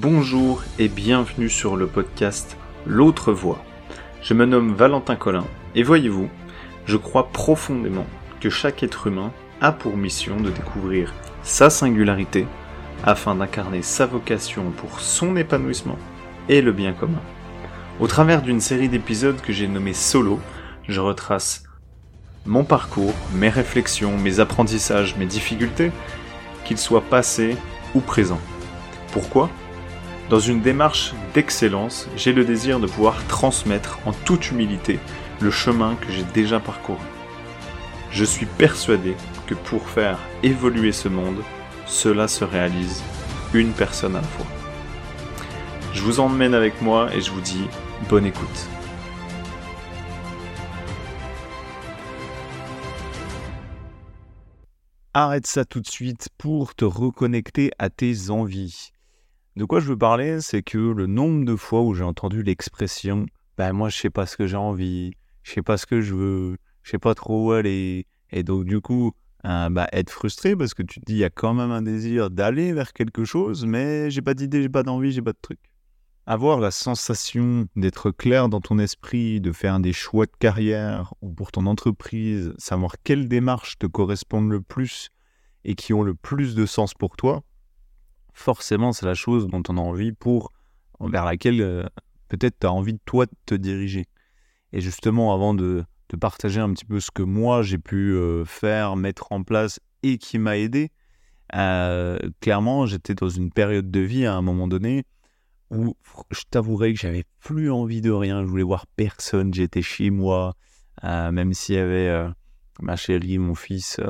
Bonjour et bienvenue sur le podcast L'autre voix. Je me nomme Valentin Collin et voyez-vous, je crois profondément que chaque être humain a pour mission de découvrir sa singularité afin d'incarner sa vocation pour son épanouissement et le bien commun. Au travers d'une série d'épisodes que j'ai nommé Solo, je retrace mon parcours, mes réflexions, mes apprentissages, mes difficultés, qu'ils soient passés ou présents. Pourquoi? Dans une démarche d'excellence, j'ai le désir de pouvoir transmettre en toute humilité le chemin que j'ai déjà parcouru. Je suis persuadé que pour faire évoluer ce monde, cela se réalise une personne à la fois. Je vous emmène avec moi et je vous dis bonne écoute. Arrête ça tout de suite pour te reconnecter à tes envies. De quoi je veux parler, c'est que le nombre de fois où j'ai entendu l'expression ben moi je sais pas ce que j'ai envie, je sais pas ce que je veux, je sais pas trop où aller, et donc du coup euh, bah, être frustré parce que tu te dis il y a quand même un désir d'aller vers quelque chose, mais j'ai pas d'idée, j'ai pas d'envie, j'ai pas de truc. Avoir la sensation d'être clair dans ton esprit, de faire des choix de carrière ou pour ton entreprise, savoir quelles démarches te correspondent le plus et qui ont le plus de sens pour toi, forcément c'est la chose dont on a envie pour vers laquelle euh, peut-être tu as envie de toi de te diriger. Et justement, avant de, partager un petit peu ce que moi j'ai pu euh, faire, mettre en place et qui m'a aidé, euh, clairement, j'étais dans une période de vie à un moment donné où je t'avouerai que j'avais plus envie de rien, je voulais voir personne, j'étais chez moi, même s'il y avait ma chérie, mon fils,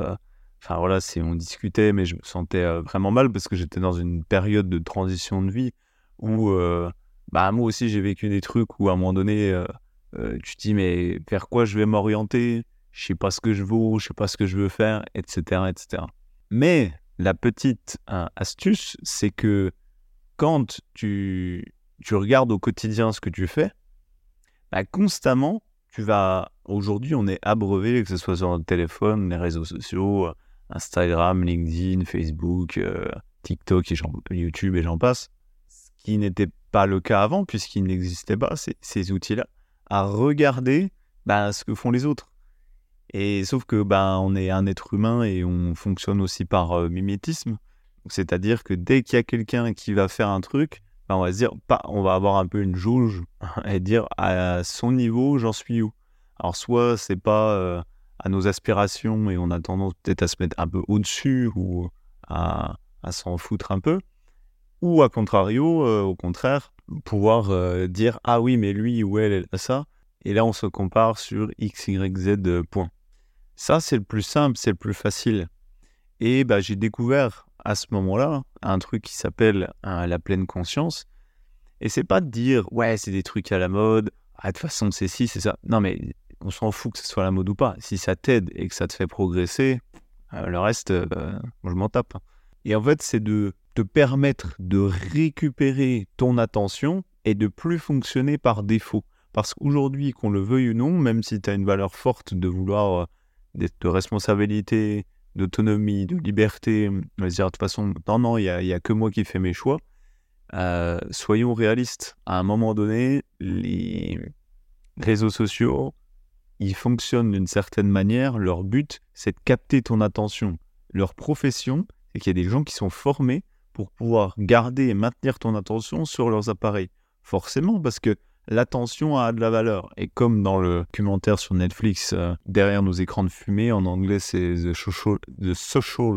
Enfin voilà, c'est on discutait, mais je me sentais vraiment mal parce que j'étais dans une période de transition de vie où, bah moi aussi j'ai vécu des trucs où à un moment donné, tu te dis mais vers quoi je vais m'orienter? Je sais pas ce que je vaux, je sais pas ce que je veux faire, etc., etc. Mais la petite astuce, c'est que quand tu, tu regardes au quotidien ce que tu fais, bah, constamment, tu vas. Aujourd'hui, on est abreuvé, que ce soit sur le téléphone, les réseaux sociaux, Instagram, LinkedIn, Facebook, euh, TikTok et YouTube et j'en passe. Ce qui n'était pas le cas avant puisqu'il n'existait pas ces, outils-là, à regarder bah, ce que font les autres. Et sauf que bah, on est un être humain et on fonctionne aussi par euh, mimétisme. C'est-à-dire que dès qu'il y a quelqu'un qui va faire un truc, bah, on va se dire, pas, on va avoir un peu une jauge et dire à son niveau, j'en suis où. Alors soit c'est pas euh, à nos aspirations et on a tendance peut-être à se mettre un peu au-dessus ou à, s'en foutre un peu. Ou à contrario, euh, au contraire, pouvoir euh, dire Ah oui, mais lui ou elle, elle a ça. Et là, on se compare sur X, Y, Z euh, points. Ça, c'est le plus simple, c'est le plus facile. Et bah, j'ai découvert à ce moment-là un truc qui s'appelle la pleine conscience. Et c'est pas de dire Ouais, c'est des trucs à la mode. Ah, de toute façon, c'est ci, c'est ça. Non, mais on s'en fout que ce soit la mode ou pas. Si ça t'aide et que ça te fait progresser, euh, le reste, euh, je m'en tape. Et en fait, c'est de te permettre de récupérer ton attention et de plus fonctionner par défaut. Parce qu'aujourd'hui, qu'on le veuille ou non, même si tu as une valeur forte de vouloir euh, de responsabilité, d'autonomie, de liberté, on va dire de toute façon, non, non, il n'y a, a, que moi qui fais mes choix. soyons réalistes. À un moment donné, les réseaux sociaux, ils fonctionnent d'une certaine manière. Leur but, c'est de capter ton attention. Leur profession, c'est qu'il y a des gens qui sont formés pour pouvoir garder et maintenir ton attention sur leurs appareils. Forcément, parce que l'attention a de la valeur. Et comme dans le documentaire sur Netflix, euh, derrière nos écrans de fumée, en anglais c'est The Social,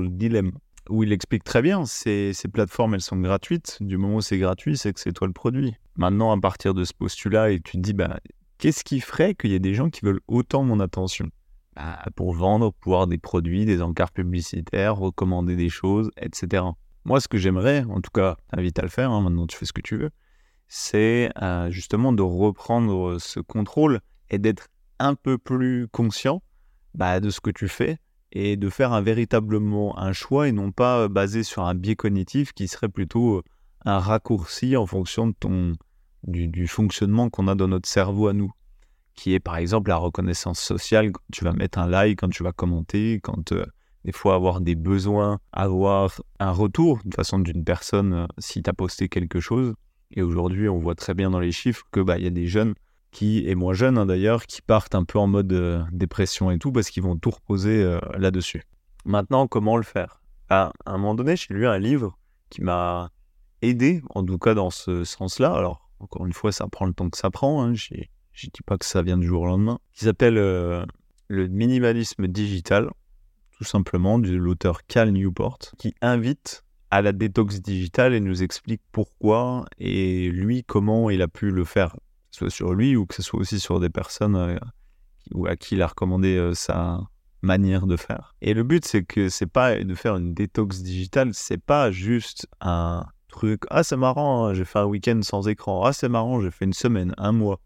The Dilemma, où il explique très bien, ces, ces plateformes, elles sont gratuites. Du moment où c'est gratuit, c'est que c'est toi le produit. Maintenant, à partir de ce postulat, et tu te dis, bah, Qu'est-ce qui ferait qu'il y ait des gens qui veulent autant mon attention? Bah, Pour vendre, pour avoir des produits, des encarts publicitaires, recommander des choses, etc. Moi, ce que j'aimerais, en tout cas, t'invite à le faire, hein, maintenant tu fais ce que tu veux, c'est euh, justement de reprendre ce contrôle et d'être un peu plus conscient bah, de ce que tu fais et de faire véritablement un choix et non pas euh, basé sur un biais cognitif qui serait plutôt euh, un raccourci en fonction de ton, du, fonctionnement qu'on a dans notre cerveau à nous, qui est par exemple la reconnaissance sociale quand tu vas mettre un like, quand tu vas commenter, quand, euh, des fois avoir des besoins, avoir un retour de façon d'une personne euh, si tu as posté quelque chose. Et aujourd'hui, on voit très bien dans les chiffres que bah y a des jeunes qui, et moins jeunes hein, d'ailleurs, qui partent un peu en mode euh, dépression et tout parce qu'ils vont tout reposer là-dessus. Maintenant, comment le faire? À un moment donné, j'ai lu un livre qui m'a aidé, en tout cas dans ce sens-là. Alors, encore une fois, ça prend le temps que ça prend. Hein. Je ne dis pas que ça vient du jour au lendemain. Qui s'appelle Le minimalisme digital tout simplement, de l'auteur Cal Newport, qui invite à la détox digitale et nous explique pourquoi et lui comment il a pu le faire, que ce soit sur lui ou que ce soit aussi sur des personnes euh, ou à qui il a recommandé euh, sa manière de faire. Et le but, c'est que c'est pas de faire une détox digitale, c'est pas juste un ah c'est marrant, hein, j'ai fait un week-end sans écran, ah c'est marrant, j'ai fait une semaine, un mois.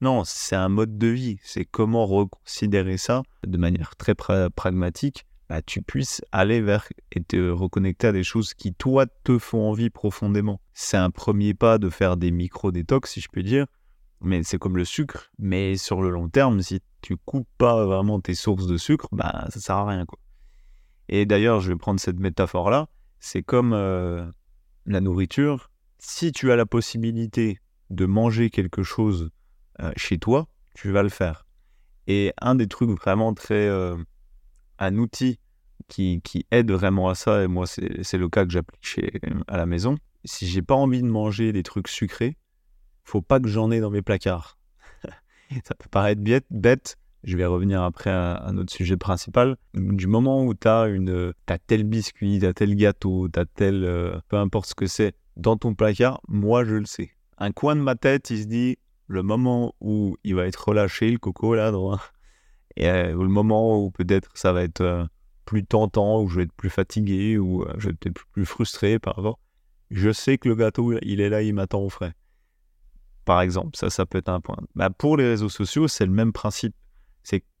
Non, c'est un mode de vie. C'est comment reconsidérer ça de manière très pragmatique bah, tu puisses aller vers et te reconnecter à des choses qui, toi, te font envie profondément. C'est un premier pas de faire des micro-détox, si je peux dire, mais c'est comme le sucre. Mais sur le long terme, si tu coupes pas vraiment tes sources de sucre, bah, ça sert à rien. Quoi. Et d'ailleurs, je vais prendre cette métaphore-là, c'est comme euh, la nourriture. Si tu as la possibilité de manger quelque chose euh, chez toi, tu vas le faire. Et un des trucs vraiment très... Euh, un outil qui, aide vraiment à ça, et moi c'est le cas que j'applique à la maison. Si j'ai pas envie de manger des trucs sucrés, faut pas que j'en ai dans mes placards. ça peut paraître bête, bête, je vais revenir après à, notre sujet principal. Du moment où tu as, as tel biscuit, tu as tel gâteau, tu as tel. Euh, peu importe ce que c'est, dans ton placard, moi je le sais. Un coin de ma tête, il se dit le moment où il va être relâché, le coco là, droit, et euh, le moment où peut-être ça va être euh, plus tentant, où je vais être plus fatigué, ou je vais être plus frustré par rapport, je sais que le gâteau, il est là, il m'attend au frais. Par exemple, ça, ça peut être un point. Bah, pour les réseaux sociaux, c'est le même principe.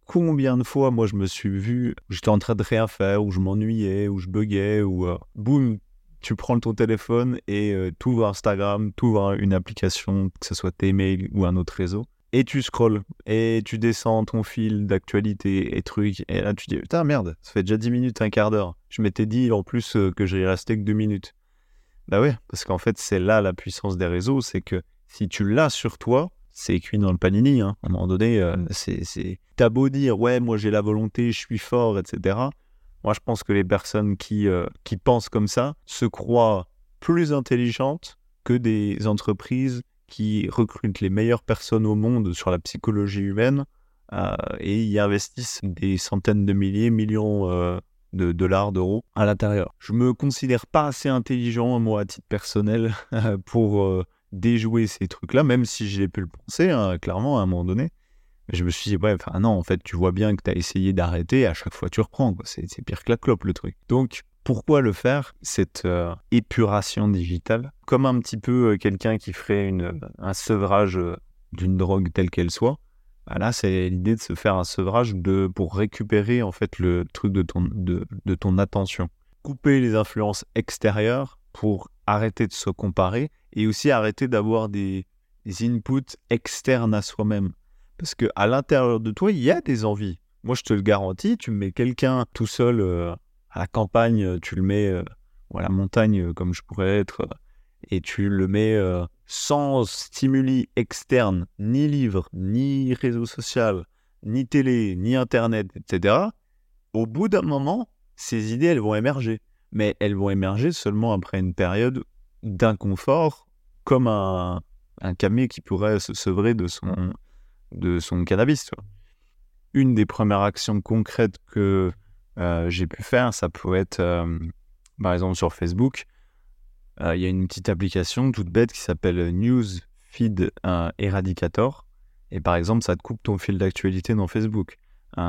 Combien de fois, moi, je me suis vu, j'étais en train de rien faire, ou je m'ennuyais, ou je buguais, ou boum, tu prends ton téléphone et tu ouvres Instagram, tu ouvres une application, que ce soit tes mails ou un autre réseau, et tu scrolles, et tu descends ton fil d'actualité et trucs, et là tu dis, putain merde, ça fait déjà 10 minutes, un quart d'heure. Je m'étais dit en plus euh, que j'allais rester que 2 minutes. Bah ouais, parce qu'en fait c'est là la puissance des réseaux, c'est que si tu l'as sur toi, c'est écrit dans le panini, hein. à un moment donné, euh, c'est... T'as beau dire, ouais, moi j'ai la volonté, je suis fort, etc. Moi je pense que les personnes qui, euh, qui pensent comme ça se croient plus intelligentes que des entreprises qui recrutent les meilleures personnes au monde sur la psychologie humaine euh, et y investissent des centaines de milliers, millions de dollars, d'euros à l'intérieur. Je me considère pas assez intelligent, moi, à titre personnel, pour déjouer ces trucs-là, même si j'ai pu le penser, hein, clairement, à un moment donné. Mais je me suis dit, ouais, non, en fait, tu vois bien que tu as essayé d'arrêter, à chaque fois tu reprends. C'est pire que la clope, le truc. Donc, pourquoi le faire, cette euh, épuration digitale? Comme un petit peu euh, quelqu'un qui ferait une, un sevrage euh, d'une drogue telle qu'elle soit. Bah là, c'est l'idée de se faire un sevrage de, pour récupérer en fait le truc de ton, de ton attention. Couper les influences extérieures pour arrêter de se comparer et aussi arrêter d'avoir des, inputs externes à soi-même. Parce que à l'intérieur de toi, il y a des envies. Moi, je te le garantis, tu mets quelqu'un tout seul à la campagne, euh, tu le mets, euh, ou à la montagne, euh, comme je pourrais être, et tu le mets sans stimuli externes, ni livres, ni réseaux sociaux, ni télé, ni internet, etc., au bout d'un moment, ces idées, elles vont émerger. Mais elles vont émerger seulement après une période d'inconfort, comme un, un camé qui pourrait se sevrer de son, de son cannabis. Une des premières actions concrètes que euh, j'ai pu faire, ça peut être, euh, par exemple, sur Facebook, euh, il y a une petite application toute bête qui s'appelle News Feed Eradicator. Et par exemple, ça te coupe ton fil d'actualité dans Facebook.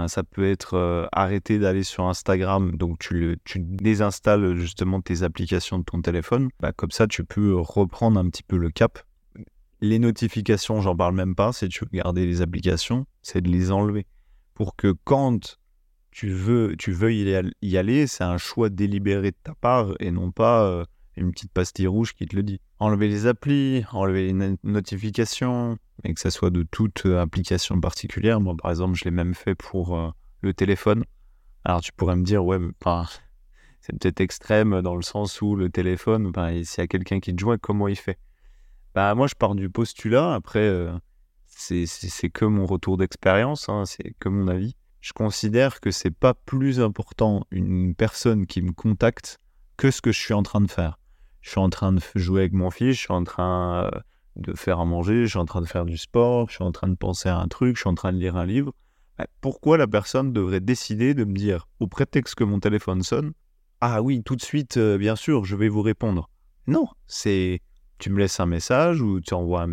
Ça peut être arrêter d'aller sur Instagram, donc tu, le, désinstalles justement tes applications de ton téléphone. Bah, comme ça, tu peux reprendre un petit peu le cap. Les notifications, j'en parle même pas. Si tu veux garder les applications, c'est de les enlever. Pour que quand tu veux, tu y aller, c'est un choix délibéré de ta part et non pas euh, une petite pastille rouge qui te le dit. Enlever les applis, enlever les notifications, et que ça soit de toute euh, application particulière. Moi, par exemple, je l'ai même fait pour euh, le téléphone. Alors tu pourrais me dire, ouais, mais c'est peut-être extrême dans le sens où le téléphone, s'il y a quelqu'un qui te joint, comment il fait? Bah, Moi, je pars du postulat. Après, euh, c'est que mon retour d'expérience, hein, c'est que mon avis. Je considère que c'est pas plus important une personne qui me contacte que ce que je suis en train de faire. Je suis en train de jouer avec mon fils, je suis en train euh, de faire à manger, je suis en train de faire du sport, je suis en train de penser à un truc, je suis en train de lire un livre. Bah, pourquoi la personne devrait décider de me dire, au prétexte que mon téléphone sonne, ah oui, tout de suite, euh, bien sûr, je vais vous répondre. Non, c'est tu me laisses un message ou tu envoies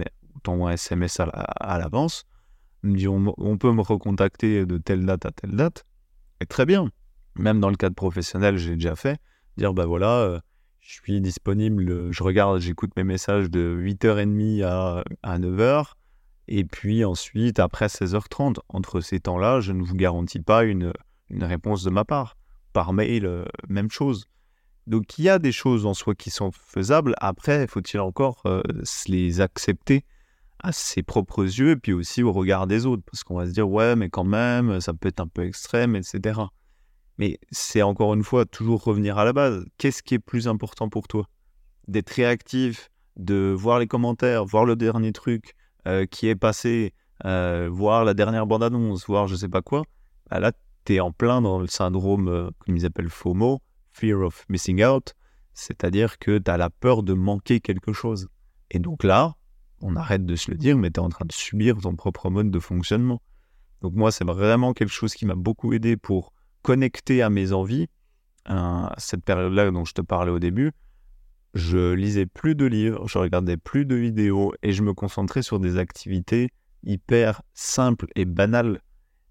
un, SMS à, l'avance, me dit on, peut me recontacter de telle date à telle date, très bien. Même dans le cadre professionnel, j'ai déjà fait, dire bah voilà, euh, je suis disponible, je regarde, j'écoute mes messages de 8h30 à, à 9h, et puis ensuite, après 16h30, entre ces temps-là, je ne vous garantis pas une, réponse de ma part. Par mail, euh, même chose. Donc il y a des choses en soi qui sont faisables. Après, faut-il encore euh, les accepter à ses propres yeux et puis aussi au regard des autres? Parce qu'on va se dire, ouais, mais quand même, ça peut être un peu extrême, etc. Mais c'est encore une fois toujours revenir à la base. Qu'est-ce qui est plus important pour toi? D'être réactif, de voir les commentaires, voir le dernier truc, euh, qui est passé, euh, voir la dernière bande-annonce, voir je sais pas quoi, bah là, tu es en plein dans le syndrome, euh, comme ils appellent FOMO, Fear of Missing Out, c'est-à-dire que tu as la peur de manquer quelque chose. Et donc là, on arrête de se le dire, mais tu es en train de subir ton propre mode de fonctionnement. Donc moi, c'est vraiment quelque chose qui m'a beaucoup aidé pour connecter à mes envies. cette période-là dont je te parlais au début, je lisais plus de livres, je regardais plus de vidéos et je me concentrais sur des activités hyper simples et banales.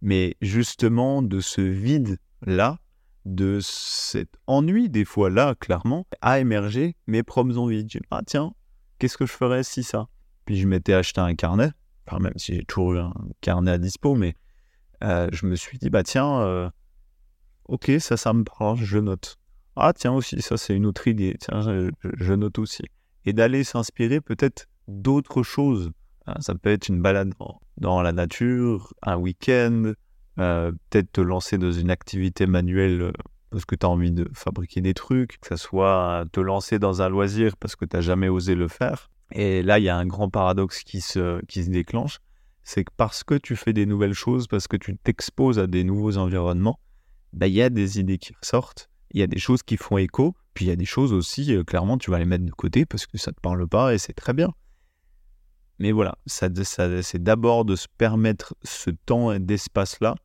Mais justement, de ce vide-là, de cet ennui des fois là, clairement, a émergé mes propres envies. Je ah tiens, qu'est-ce que je ferais si ça? Puis je m'étais acheté un carnet, enfin même si j'ai toujours eu un carnet à dispo, mais euh, je me suis dit, bah tiens, euh, ok, ça, ça me parle, je note. Ah tiens aussi, ça c'est une autre idée, tiens, je, note aussi. Et d'aller s'inspirer peut-être d'autres choses. Hein, ça peut être une balade dans, la nature, un week-end, euh, peut-être te lancer dans une activité manuelle euh, parce que tu as envie de fabriquer des trucs, que ce soit te lancer dans un loisir parce que tu n'as jamais osé le faire. Et là, il y a un grand paradoxe qui se, qui se déclenche, c'est que parce que tu fais des nouvelles choses, parce que tu t'exposes à des nouveaux environnements, bah, y a des idées qui ressortent il y a des choses qui font écho, puis il y a des choses aussi, euh, clairement, tu vas les mettre de côté parce que ça ne te parle pas et c'est très bien. Mais voilà, ça, c'est d'abord de se permettre ce temps et d'espace-là.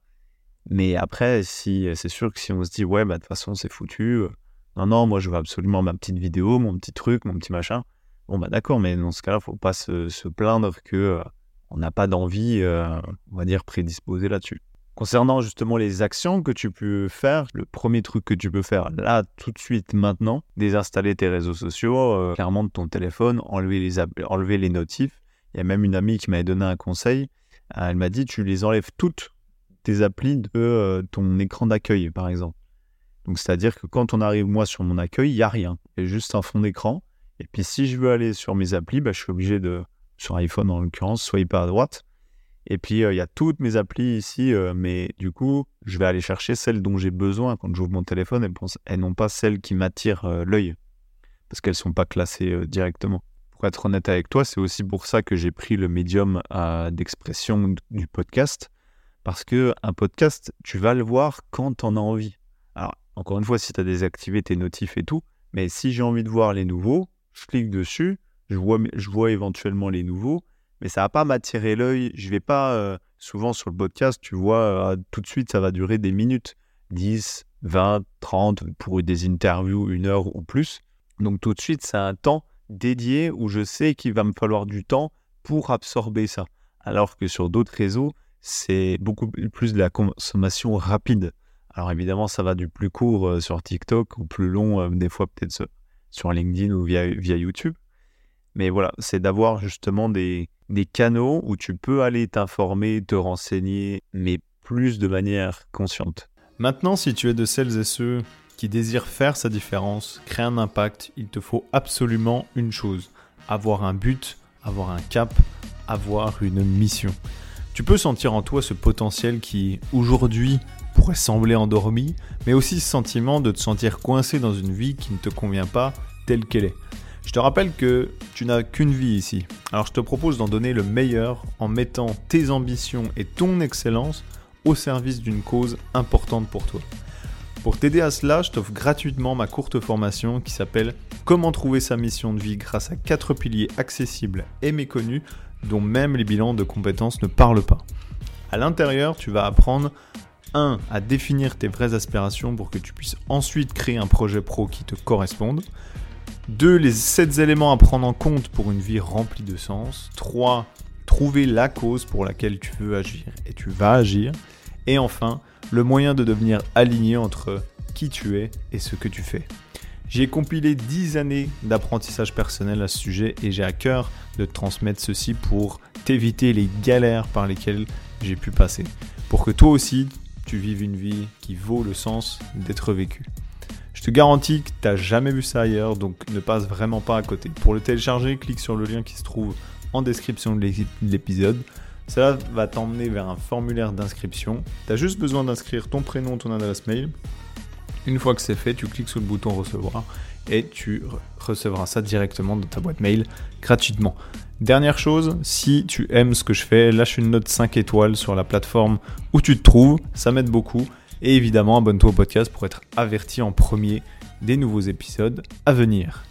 Mais après, si, c'est sûr que si on se dit, ouais, bah, de toute façon, c'est foutu, euh, non, non, moi, je veux absolument ma petite vidéo, mon petit truc, mon petit machin. Bon, bah d'accord, mais dans ce cas-là, faut pas se, plaindre que euh, on n'a pas d'envie, on va dire, prédisposée là-dessus. Concernant justement les actions que tu peux faire, le premier truc que tu peux faire là, tout de suite, maintenant, désinstaller tes réseaux sociaux, euh, clairement de ton téléphone, enlever les, notifs. Il y a même une amie qui m'avait donné un conseil. Euh, elle m'a dit tu les enlèves toutes tes applis de euh, ton écran d'accueil, par exemple. Donc, c'est-à-dire que quand on arrive, moi, sur mon accueil, il n'y a rien. Il y a juste un fond d'écran. Et puis, si je veux aller sur mes applis, bah, je suis obligé de, sur iPhone en l'occurrence, swiper à droite et puis, euh, il y a toutes mes applis ici, euh, mais du coup, je vais aller chercher celles dont j'ai besoin quand j'ouvre mon téléphone et, elles n'ont pas celles qui m'attirent euh, l'œil, parce qu'elles ne sont pas classées directement. Pour être honnête avec toi, c'est aussi pour ça que j'ai pris le médium d'expression du podcast, parce que un podcast, tu vas le voir quand tu en as envie. Alors, encore une fois, si tu as désactivé tes notifs et tout, mais si j'ai envie de voir les nouveaux, je clique dessus, je vois éventuellement les nouveaux, mais ça va pas m'attirer l'œil. Je vais pas, euh, souvent sur le podcast, tu vois, euh, tout de suite, ça va durer des minutes, 10, 20, 30, pour des interviews, une heure ou plus. Donc tout de suite, c'est un temps dédié où je sais qu'il va me falloir du temps pour absorber ça. Alors que sur d'autres réseaux, c'est beaucoup plus de la consommation rapide. Alors évidemment, ça va du plus court euh, sur TikTok ou plus long, des fois peut-être sur LinkedIn ou via YouTube. Mais voilà, c'est d'avoir justement des, des canaux où tu peux aller t'informer, te renseigner, mais plus de manière consciente. Maintenant, si tu es de celles et ceux qui désirent faire sa différence, créer un impact, il te faut absolument une chose, avoir un but, avoir un cap, avoir une mission. Tu peux sentir en toi ce potentiel qui, aujourd'hui, pourrait sembler endormi, mais aussi ce sentiment de te sentir coincé dans une vie qui ne te convient pas telle qu'elle est. Je te rappelle que tu n'as qu'une vie ici. Alors je te propose d'en donner le meilleur en mettant tes ambitions et ton excellence au service d'une cause importante pour toi. Pour t'aider à cela, je t'offre gratuitement ma courte formation qui s'appelle Comment trouver sa mission de vie grâce à quatre piliers accessibles et méconnus dont même les bilans de compétences ne parlent pas. À l'intérieur, tu vas apprendre 1. à définir tes vraies aspirations pour que tu puisses ensuite créer un projet pro qui te corresponde. 2. Les 7 éléments à prendre en compte pour une vie remplie de sens. 3. Trouver la cause pour laquelle tu veux agir et tu vas agir. Et enfin, le moyen de devenir aligné entre qui tu es et ce que tu fais. J'ai compilé 10 années d'apprentissage personnel à ce sujet et j'ai à cœur de te transmettre ceci pour t'éviter les galères par lesquelles j'ai pu passer. Pour que toi aussi, tu vives une vie qui vaut le sens d'être vécue. Je te garantis que tu n'as jamais vu ça ailleurs, donc ne passe vraiment pas à côté. Pour le télécharger, clique sur le lien qui se trouve en description de l'épisode. Cela va t'emmener vers un formulaire d'inscription. Tu as juste besoin d'inscrire ton prénom, ton adresse mail. Une fois que c'est fait, tu cliques sur le bouton recevoir et tu recevras ça directement dans ta boîte mail gratuitement. Dernière chose, si tu aimes ce que je fais, lâche une note 5 étoiles sur la plateforme où tu te trouves, ça m'aide beaucoup. Et évidemment, abonne-toi au podcast pour être averti en premier des nouveaux épisodes à venir.